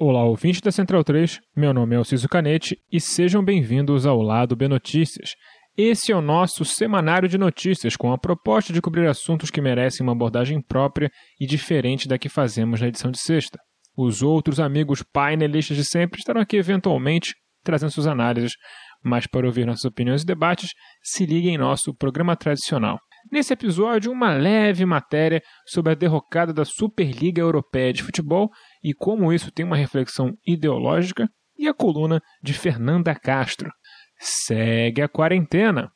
Olá, ouvintes da Central 3. Meu nome é Alciso Canete e sejam bem-vindos ao Lado B Notícias. Esse é o nosso semanário de notícias com a proposta de cobrir assuntos que merecem uma abordagem própria e diferente da que fazemos na edição de sexta. Os outros amigos painelistas de sempre estarão aqui eventualmente trazendo suas análises, mas para ouvir nossas opiniões e debates, se ligue em nosso programa tradicional. Nesse episódio, uma leve matéria sobre a derrocada da Superliga Europeia de Futebol e como isso tem uma reflexão ideológica, e a coluna de Fernanda Castro. Segue a quarentena!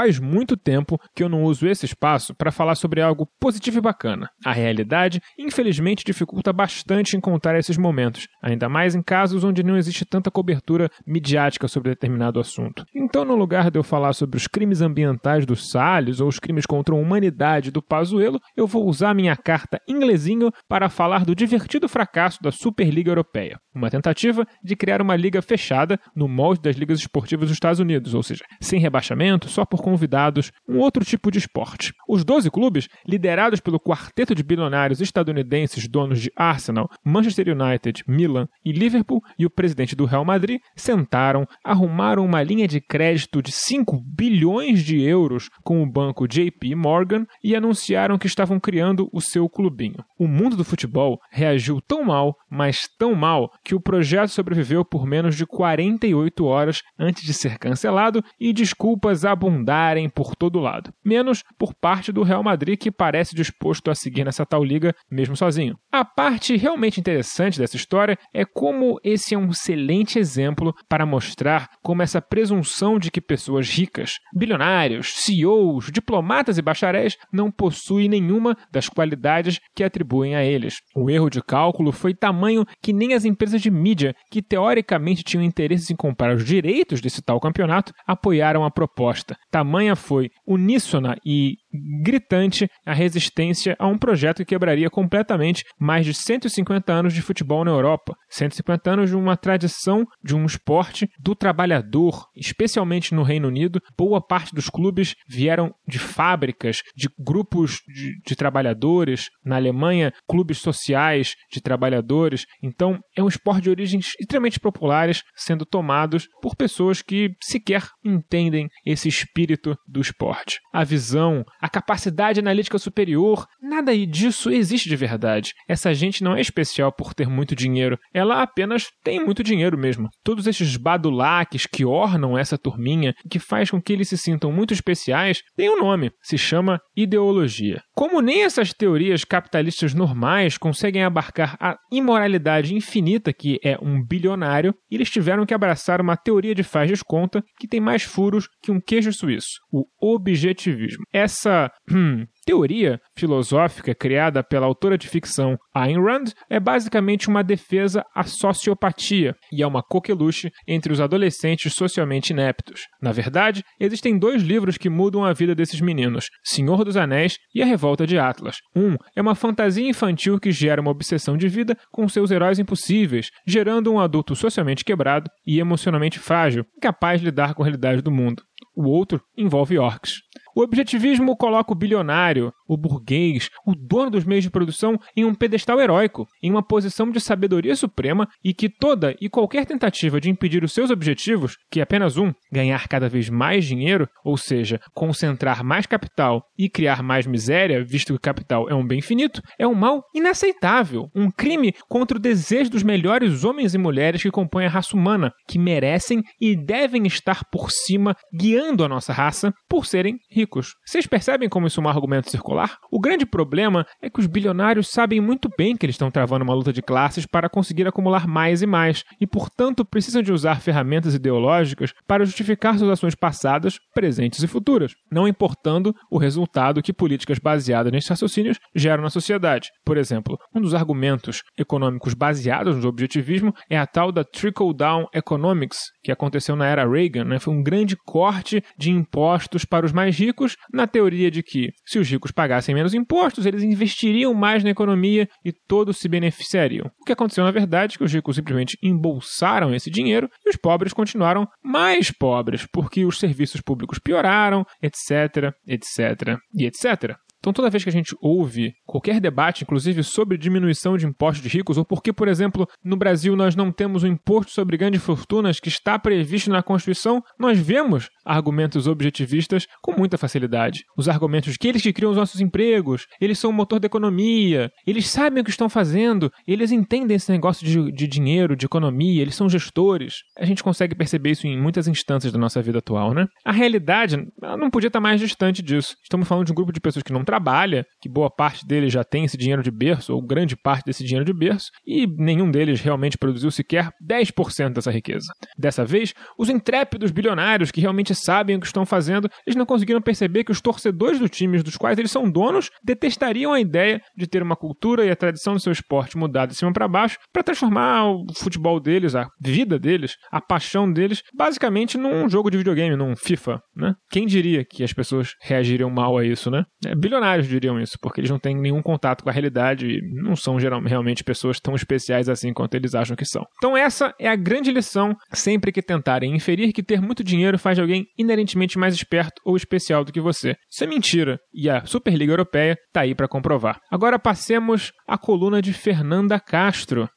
Faz muito tempo que eu não uso esse espaço para falar sobre algo positivo e bacana. A realidade, infelizmente, dificulta bastante encontrar esses momentos, ainda mais em casos onde não existe tanta cobertura midiática sobre determinado assunto. Então, no lugar de eu falar sobre os crimes ambientais do Salles ou os crimes contra a humanidade do Pazuello, eu vou usar minha carta inglesinho para falar do divertido fracasso da Superliga Europeia, uma tentativa de criar uma liga fechada no molde das ligas esportivas dos Estados Unidos, ou seja, sem rebaixamento, só por convidados, um outro tipo de esporte. Os 12 clubes, liderados pelo quarteto de bilionários estadunidenses donos de Arsenal, Manchester United, Milan e Liverpool, e o presidente do Real Madrid, sentaram, arrumaram uma linha de crédito de 5 bilhões de euros com o banco JP Morgan e anunciaram que estavam criando o seu clubinho. O mundo do futebol reagiu tão mal, mas tão mal, que o projeto sobreviveu por menos de 48 horas antes de ser cancelado e desculpas abundantes por todo lado. Menos por parte do Real Madrid, que parece disposto a seguir nessa tal liga mesmo sozinho. A parte realmente interessante dessa história é como esse é um excelente exemplo para mostrar como essa presunção de que pessoas ricas, bilionários, CEOs, diplomatas e bacharéis não possuem nenhuma das qualidades que atribuem a eles. O erro de cálculo foi tamanho que nem as empresas de mídia, que teoricamente tinham interesse em comprar os direitos desse tal campeonato, apoiaram a proposta. Tamanha foi uníssona e gritante a resistência a um projeto que quebraria completamente mais de 150 anos de futebol na Europa, 150 anos de uma tradição de um esporte do trabalhador, especialmente no Reino Unido. Boa parte dos clubes vieram de fábricas, de grupos de, de trabalhadores. Na Alemanha, clubes sociais de trabalhadores. Então, é um esporte de origens extremamente populares, sendo tomados por pessoas que sequer entendem esse espírito do esporte. A visão, a capacidade analítica superior, nada disso existe de verdade. Essa gente não é especial por ter muito dinheiro, ela apenas tem muito dinheiro mesmo. Todos esses badulaques que ornam essa turminha, que faz com que eles se sintam muito especiais, têm um nome, se chama ideologia. Como nem essas teorias capitalistas normais conseguem abarcar a imoralidade infinita que é um bilionário, eles tiveram que abraçar uma teoria de faz desconta que tem mais furos que um queijo suíço, o objetivismo. Essa hum, teoria filosófica criada pela autora de ficção Ayn Rand é basicamente uma defesa à sociopatia e é uma coqueluche entre os adolescentes socialmente ineptos. Na verdade, existem dois livros que mudam a vida desses meninos: Senhor dos Anéis e A Revolta de Atlas. Um é uma fantasia infantil que gera uma obsessão de vida com seus heróis impossíveis, gerando um adulto socialmente quebrado e emocionalmente frágil, incapaz de lidar com a realidade do mundo. O outro envolve orcs. O objetivismo coloca o bilionário, o burguês, o dono dos meios de produção em um pedestal heróico, em uma posição de sabedoria suprema e que toda e qualquer tentativa de impedir os seus objetivos, que é apenas um, ganhar cada vez mais dinheiro, ou seja, concentrar mais capital e criar mais miséria, visto que o capital é um bem finito, é um mal inaceitável, um crime contra o desejo dos melhores homens e mulheres que compõem a raça humana, que merecem e devem estar por cima, guiando a nossa raça, por serem ricos. Vocês percebem como isso é um argumento circular? O grande problema é que os bilionários sabem muito bem que eles estão travando uma luta de classes para conseguir acumular mais e mais, e portanto precisam de usar ferramentas ideológicas para justificar suas ações passadas, presentes e futuras, não importando o resultado que políticas baseadas nesses raciocínios geram na sociedade. Por exemplo, um dos argumentos econômicos baseados no objetivismo é a tal da trickle-down economics, que aconteceu na era Reagan, né? foi um grande corte de impostos para os mais ricos, na teoria de que, se os ricos pagarem pagassem menos impostos, eles investiriam mais na economia e todos se beneficiariam. O que aconteceu na verdade é que os ricos simplesmente embolsaram esse dinheiro e os pobres continuaram mais pobres, porque os serviços públicos pioraram, etc, etc e etc. Então, toda vez que a gente ouve qualquer debate, inclusive sobre diminuição de impostos de ricos, ou porque, por exemplo, no Brasil nós não temos o imposto sobre grandes fortunas que está previsto na Constituição, nós vemos argumentos objetivistas com muita facilidade. Os argumentos que eles que criam os nossos empregos, eles são o motor da economia, eles sabem o que estão fazendo, eles entendem esse negócio de, de dinheiro, de economia, eles são gestores. A gente consegue perceber isso em muitas instâncias da nossa vida atual, né? A realidade não podia estar mais distante disso. Estamos falando de um grupo de pessoas que não trabalha, que boa parte deles já tem esse dinheiro de berço, ou grande parte desse dinheiro de berço, e nenhum deles realmente produziu sequer 10% dessa riqueza. Dessa vez, os intrépidos bilionários que realmente sabem o que estão fazendo, eles não conseguiram perceber que os torcedores dos times dos quais eles são donos detestariam a ideia de ter uma cultura e a tradição do seu esporte mudada de cima para baixo para transformar o futebol deles, a vida deles, a paixão deles, basicamente num jogo de videogame, num FIFA, né? Quem diria que as pessoas reagiriam mal a isso, né? É, bilionários diriam isso, porque eles não têm nenhum contato com a realidade e não são realmente pessoas tão especiais assim quanto eles acham que são. Então essa é a grande lição sempre que tentarem inferir que ter muito dinheiro faz de alguém inerentemente mais esperto ou especial do que você. Isso é mentira e a Superliga Europeia está aí para comprovar. Agora passemos à coluna de Fernanda Castro.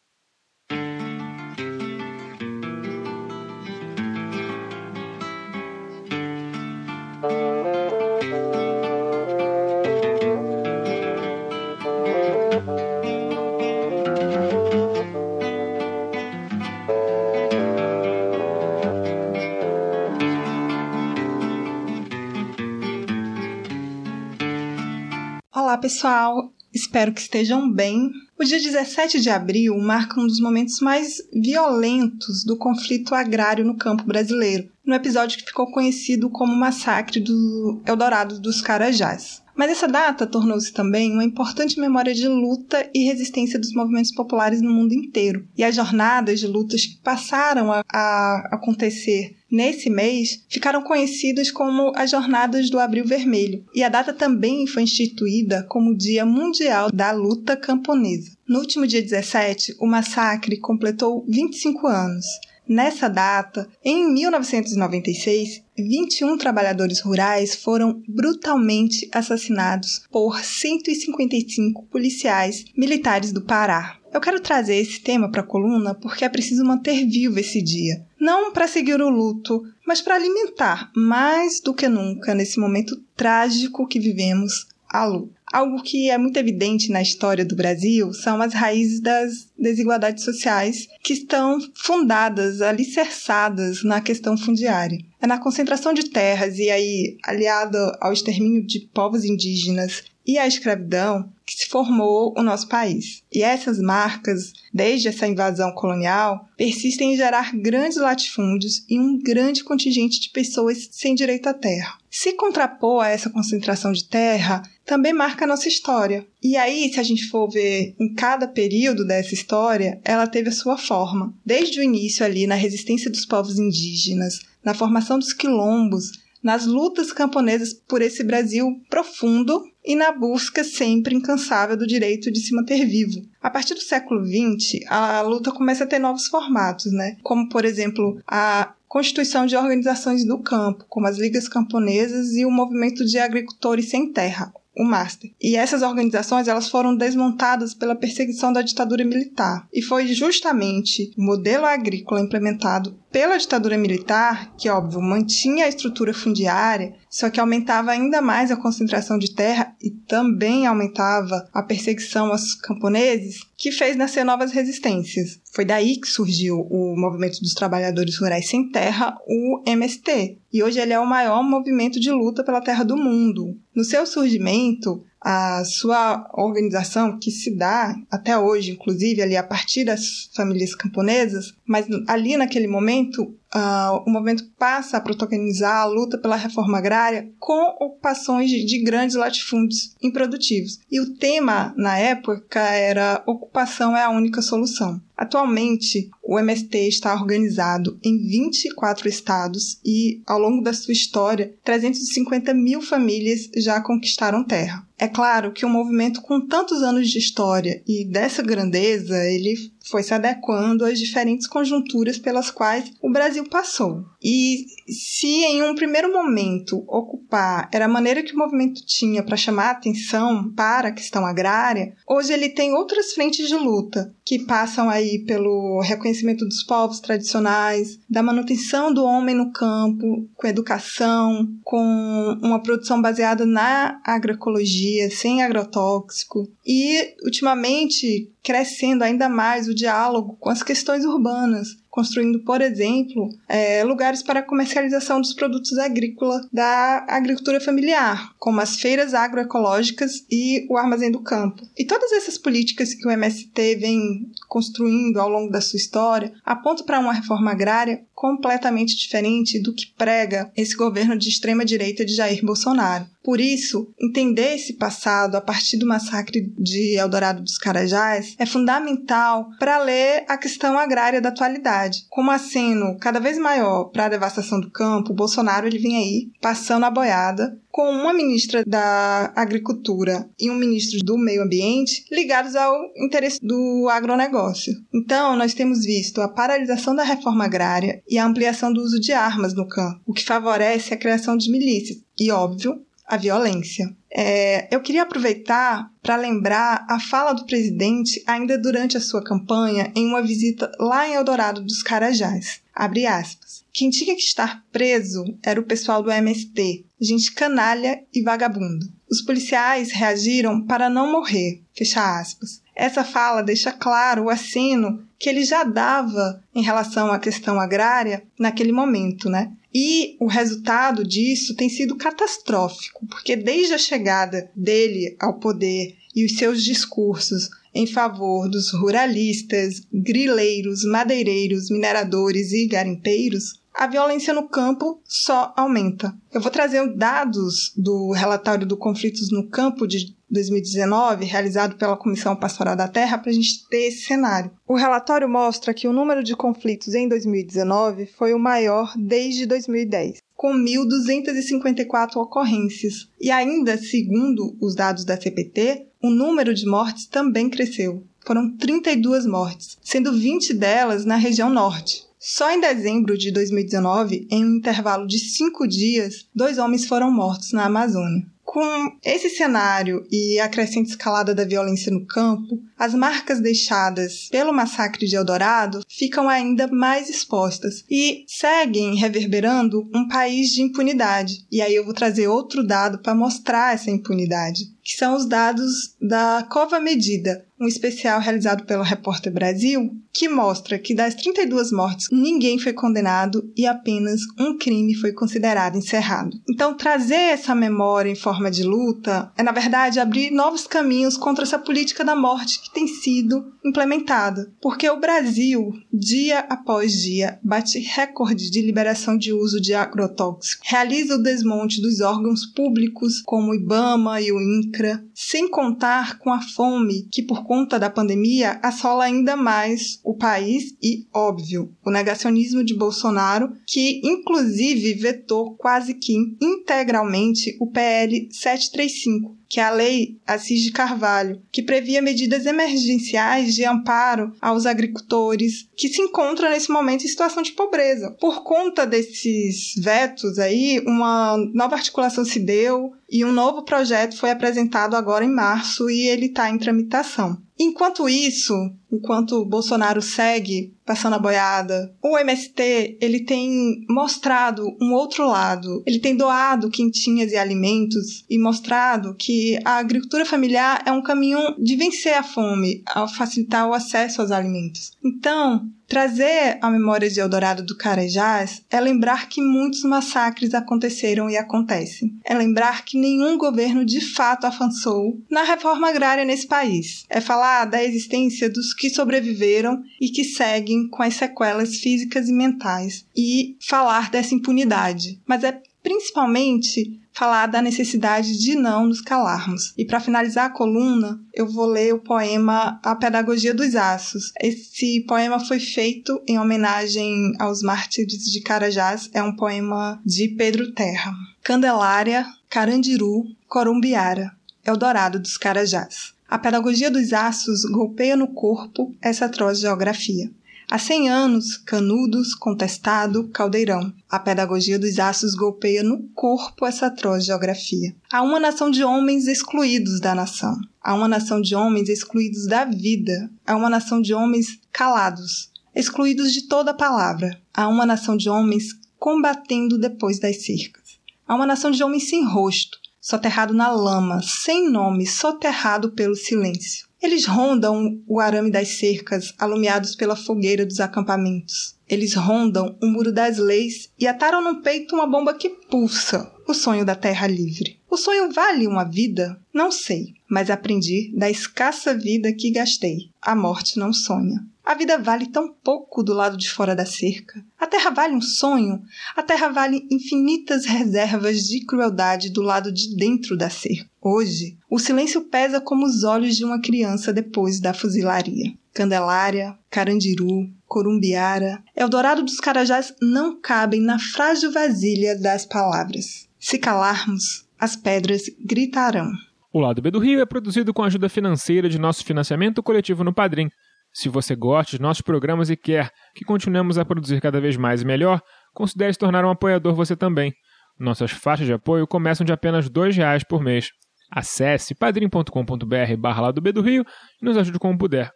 Olá, pessoal! Espero que estejam bem. O dia 17 de abril marca um dos momentos mais violentos do conflito agrário no campo brasileiro, no episódio que ficou conhecido como Massacre do Eldorado dos Carajás. Mas essa data tornou-se também uma importante memória de luta e resistência dos movimentos populares no mundo inteiro. E as jornadas de lutas que passaram a, a acontecer nesse mês ficaram conhecidas como as Jornadas do Abril Vermelho. E a data também foi instituída como Dia Mundial da Luta Camponesa. No último dia 17, o massacre completou 25 anos. Nessa data, em 1996, 21 trabalhadores rurais foram brutalmente assassinados por 155 policiais militares do Pará. Eu quero trazer esse tema para a coluna porque é preciso manter vivo esse dia. Não para seguir o luto, mas para alimentar mais do que nunca nesse momento trágico que vivemos a luta. Algo que é muito evidente na história do Brasil são as raízes das desigualdades sociais que estão fundadas, alicerçadas na questão fundiária. É na concentração de terras e aí aliado ao extermínio de povos indígenas e à escravidão que se formou o nosso país. E essas marcas, desde essa invasão colonial, persistem em gerar grandes latifúndios e um grande contingente de pessoas sem direito à terra. Se contrapor a essa concentração de terra também marca a nossa história. E aí, se a gente for ver em cada período dessa história, ela teve a sua forma. Desde o início ali na resistência dos povos indígenas, na formação dos quilombos, nas lutas camponesas por esse Brasil profundo e na busca sempre incansável do direito de se manter vivo. A partir do século XX, a luta começa a ter novos formatos, né? Como, por exemplo, a constituição de organizações do campo, como as ligas camponesas e o movimento de agricultores sem terra, o Master. E essas organizações elas foram desmontadas pela perseguição da ditadura militar. E foi justamente o modelo agrícola implementado pela ditadura militar, que óbvio mantinha a estrutura fundiária, só que aumentava ainda mais a concentração de terra e também aumentava a perseguição aos camponeses, que fez nascer novas resistências. Foi daí que surgiu o Movimento dos Trabalhadores Rurais Sem Terra, o MST, e hoje ele é o maior movimento de luta pela terra do mundo. No seu surgimento, a sua organização, que se dá até hoje, inclusive ali a partir das famílias camponesas, mas ali naquele momento uh, o movimento passa a protagonizar a luta pela reforma agrária com ocupações de, de grandes latifúndios improdutivos. E o tema, na época, era Ocupação é a única solução. Atualmente, o MST está organizado em 24 estados e, ao longo da sua história, 350 mil famílias já conquistaram terra. É claro que um movimento com tantos anos de história e dessa grandeza, ele foi se adequando às diferentes conjunturas pelas quais o Brasil passou. E se em um primeiro momento ocupar era a maneira que o movimento tinha para chamar atenção para a questão agrária, hoje ele tem outras frentes de luta que passam aí pelo reconhecimento dos povos tradicionais, da manutenção do homem no campo, com educação, com uma produção baseada na agroecologia, sem agrotóxico, e ultimamente crescendo ainda mais o diálogo com as questões urbanas, construindo, por exemplo, é, lugares para a comercialização dos produtos agrícolas da agricultura familiar, como as feiras agroecológicas e o armazém do campo. E todas essas políticas que o MST vem construindo ao longo da sua história apontam para uma reforma agrária completamente diferente do que prega esse governo de extrema direita de Jair Bolsonaro. Por isso, entender esse passado a partir do massacre de Eldorado dos Carajás é fundamental para ler a questão agrária da atualidade. Como aceno cada vez maior para a devastação do campo, Bolsonaro ele vem aí passando a boiada com uma ministra da Agricultura e um ministro do Meio Ambiente ligados ao interesse do agronegócio. Então, nós temos visto a paralisação da reforma agrária e a ampliação do uso de armas no campo, o que favorece a criação de milícias e, óbvio, a violência. É, eu queria aproveitar para lembrar a fala do presidente ainda durante a sua campanha em uma visita lá em Eldorado dos Carajás. Abre aspas. Quem tinha que estar preso era o pessoal do MST, gente canalha e vagabundo. Os policiais reagiram para não morrer. Fecha aspas. Essa fala deixa claro o aceno que ele já dava em relação à questão agrária naquele momento, né? E o resultado disso tem sido catastrófico, porque desde a chegada dele ao poder e os seus discursos em favor dos ruralistas, grileiros, madeireiros, mineradores e garimpeiros, a violência no campo só aumenta. Eu vou trazer dados do relatório do Conflitos no Campo de 2019, realizado pela Comissão Pastoral da Terra, para a gente ter esse cenário. O relatório mostra que o número de conflitos em 2019 foi o maior desde 2010 com 1.254 ocorrências. E ainda, segundo os dados da CPT, o número de mortes também cresceu. Foram 32 mortes, sendo 20 delas na região norte. Só em dezembro de 2019, em um intervalo de cinco dias, dois homens foram mortos na Amazônia. Com esse cenário e a crescente escalada da violência no campo, as marcas deixadas pelo massacre de Eldorado ficam ainda mais expostas e seguem reverberando um país de impunidade. E aí eu vou trazer outro dado para mostrar essa impunidade, que são os dados da Cova Medida, um especial realizado pelo Repórter Brasil, que mostra que das 32 mortes, ninguém foi condenado e apenas um crime foi considerado encerrado. Então, trazer essa memória em forma de luta é, na verdade, abrir novos caminhos contra essa política da morte que tem sido implementada. Porque o Brasil, dia após dia, bate recorde de liberação de uso de agrotóxicos, realiza o desmonte dos órgãos públicos, como o IBAMA e o INCRA, sem contar com a fome que, por conta da pandemia, assola ainda mais o país e, óbvio, o negacionismo de Bolsonaro, que inclusive vetou quase que integralmente o PL 735, que é a Lei Assis de Carvalho, que previa medidas emergenciais de amparo aos agricultores que se encontram nesse momento em situação de pobreza. Por conta desses vetos aí, uma nova articulação se deu e um novo projeto foi apresentado agora em março e ele está em tramitação. Enquanto isso, enquanto Bolsonaro segue passando a boiada, o MST ele tem mostrado um outro lado. Ele tem doado quentinhas e alimentos e mostrado que a agricultura familiar é um caminho de vencer a fome, ao facilitar o acesso aos alimentos. Então, Trazer a memória de Eldorado do Carajás é lembrar que muitos massacres aconteceram e acontecem. É lembrar que nenhum governo de fato avançou na reforma agrária nesse país. É falar da existência dos que sobreviveram e que seguem com as sequelas físicas e mentais, e falar dessa impunidade. Mas é principalmente falar da necessidade de não nos calarmos. E para finalizar a coluna, eu vou ler o poema A Pedagogia dos Aços. Esse poema foi feito em homenagem aos mártires de Carajás, é um poema de Pedro Terra. Candelária, Carandiru, Corumbiara, Eldorado dos Carajás. A pedagogia dos aços golpeia no corpo essa atroz geografia. Há cem anos, Canudos, Contestado, Caldeirão. A pedagogia dos aços golpeia no corpo essa atroz geografia. Há uma nação de homens excluídos da nação. Há uma nação de homens excluídos da vida. Há uma nação de homens calados, excluídos de toda palavra. Há uma nação de homens combatendo depois das cercas. Há uma nação de homens sem rosto, soterrado na lama, sem nome, soterrado pelo silêncio. Eles rondam o arame das cercas, alumiados pela fogueira dos acampamentos. Eles rondam o muro das leis e ataram no peito uma bomba que pulsa, o sonho da terra livre. O sonho vale uma vida? Não sei, mas aprendi da escassa vida que gastei. A morte não sonha. A vida vale tão pouco do lado de fora da cerca. A terra vale um sonho. A terra vale infinitas reservas de crueldade do lado de dentro da cerca. Hoje, o silêncio pesa como os olhos de uma criança depois da fuzilaria. Candelária, Carandiru, Corumbiara, Eldorado dos Carajás não cabem na frágil vasilha das palavras. Se calarmos, as pedras gritarão. O Lado B do Rio é produzido com a ajuda financeira de nosso financiamento coletivo no Padrim. Se você gosta de nossos programas e quer que continuemos a produzir cada vez mais e melhor, considere se tornar um apoiador você também. Nossas faixas de apoio começam de apenas R$ reais por mês. Acesse padrim.com.br barra B do Rio e nos ajude como puder.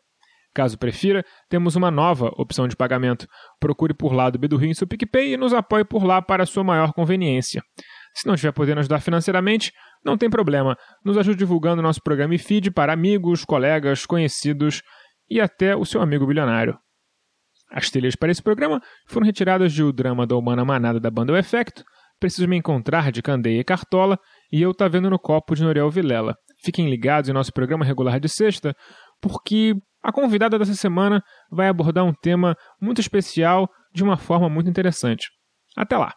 Caso prefira, temos uma nova opção de pagamento. Procure por lá do B do Rio em seu PicPay e nos apoie por lá para sua maior conveniência. Se não estiver podendo ajudar financeiramente, não tem problema. Nos ajude divulgando nosso programa e feed para amigos, colegas, conhecidos e até o seu amigo bilionário. As trilhas para esse programa foram retiradas de O Drama da Humana Manada da banda O Efecto, Preciso Me Encontrar de Candeia e Cartola e Eu Tá Vendo no Copo de Noriel Vilela. Fiquem ligados em nosso programa regular de sexta, porque a convidada dessa semana vai abordar um tema muito especial de uma forma muito interessante. Até lá!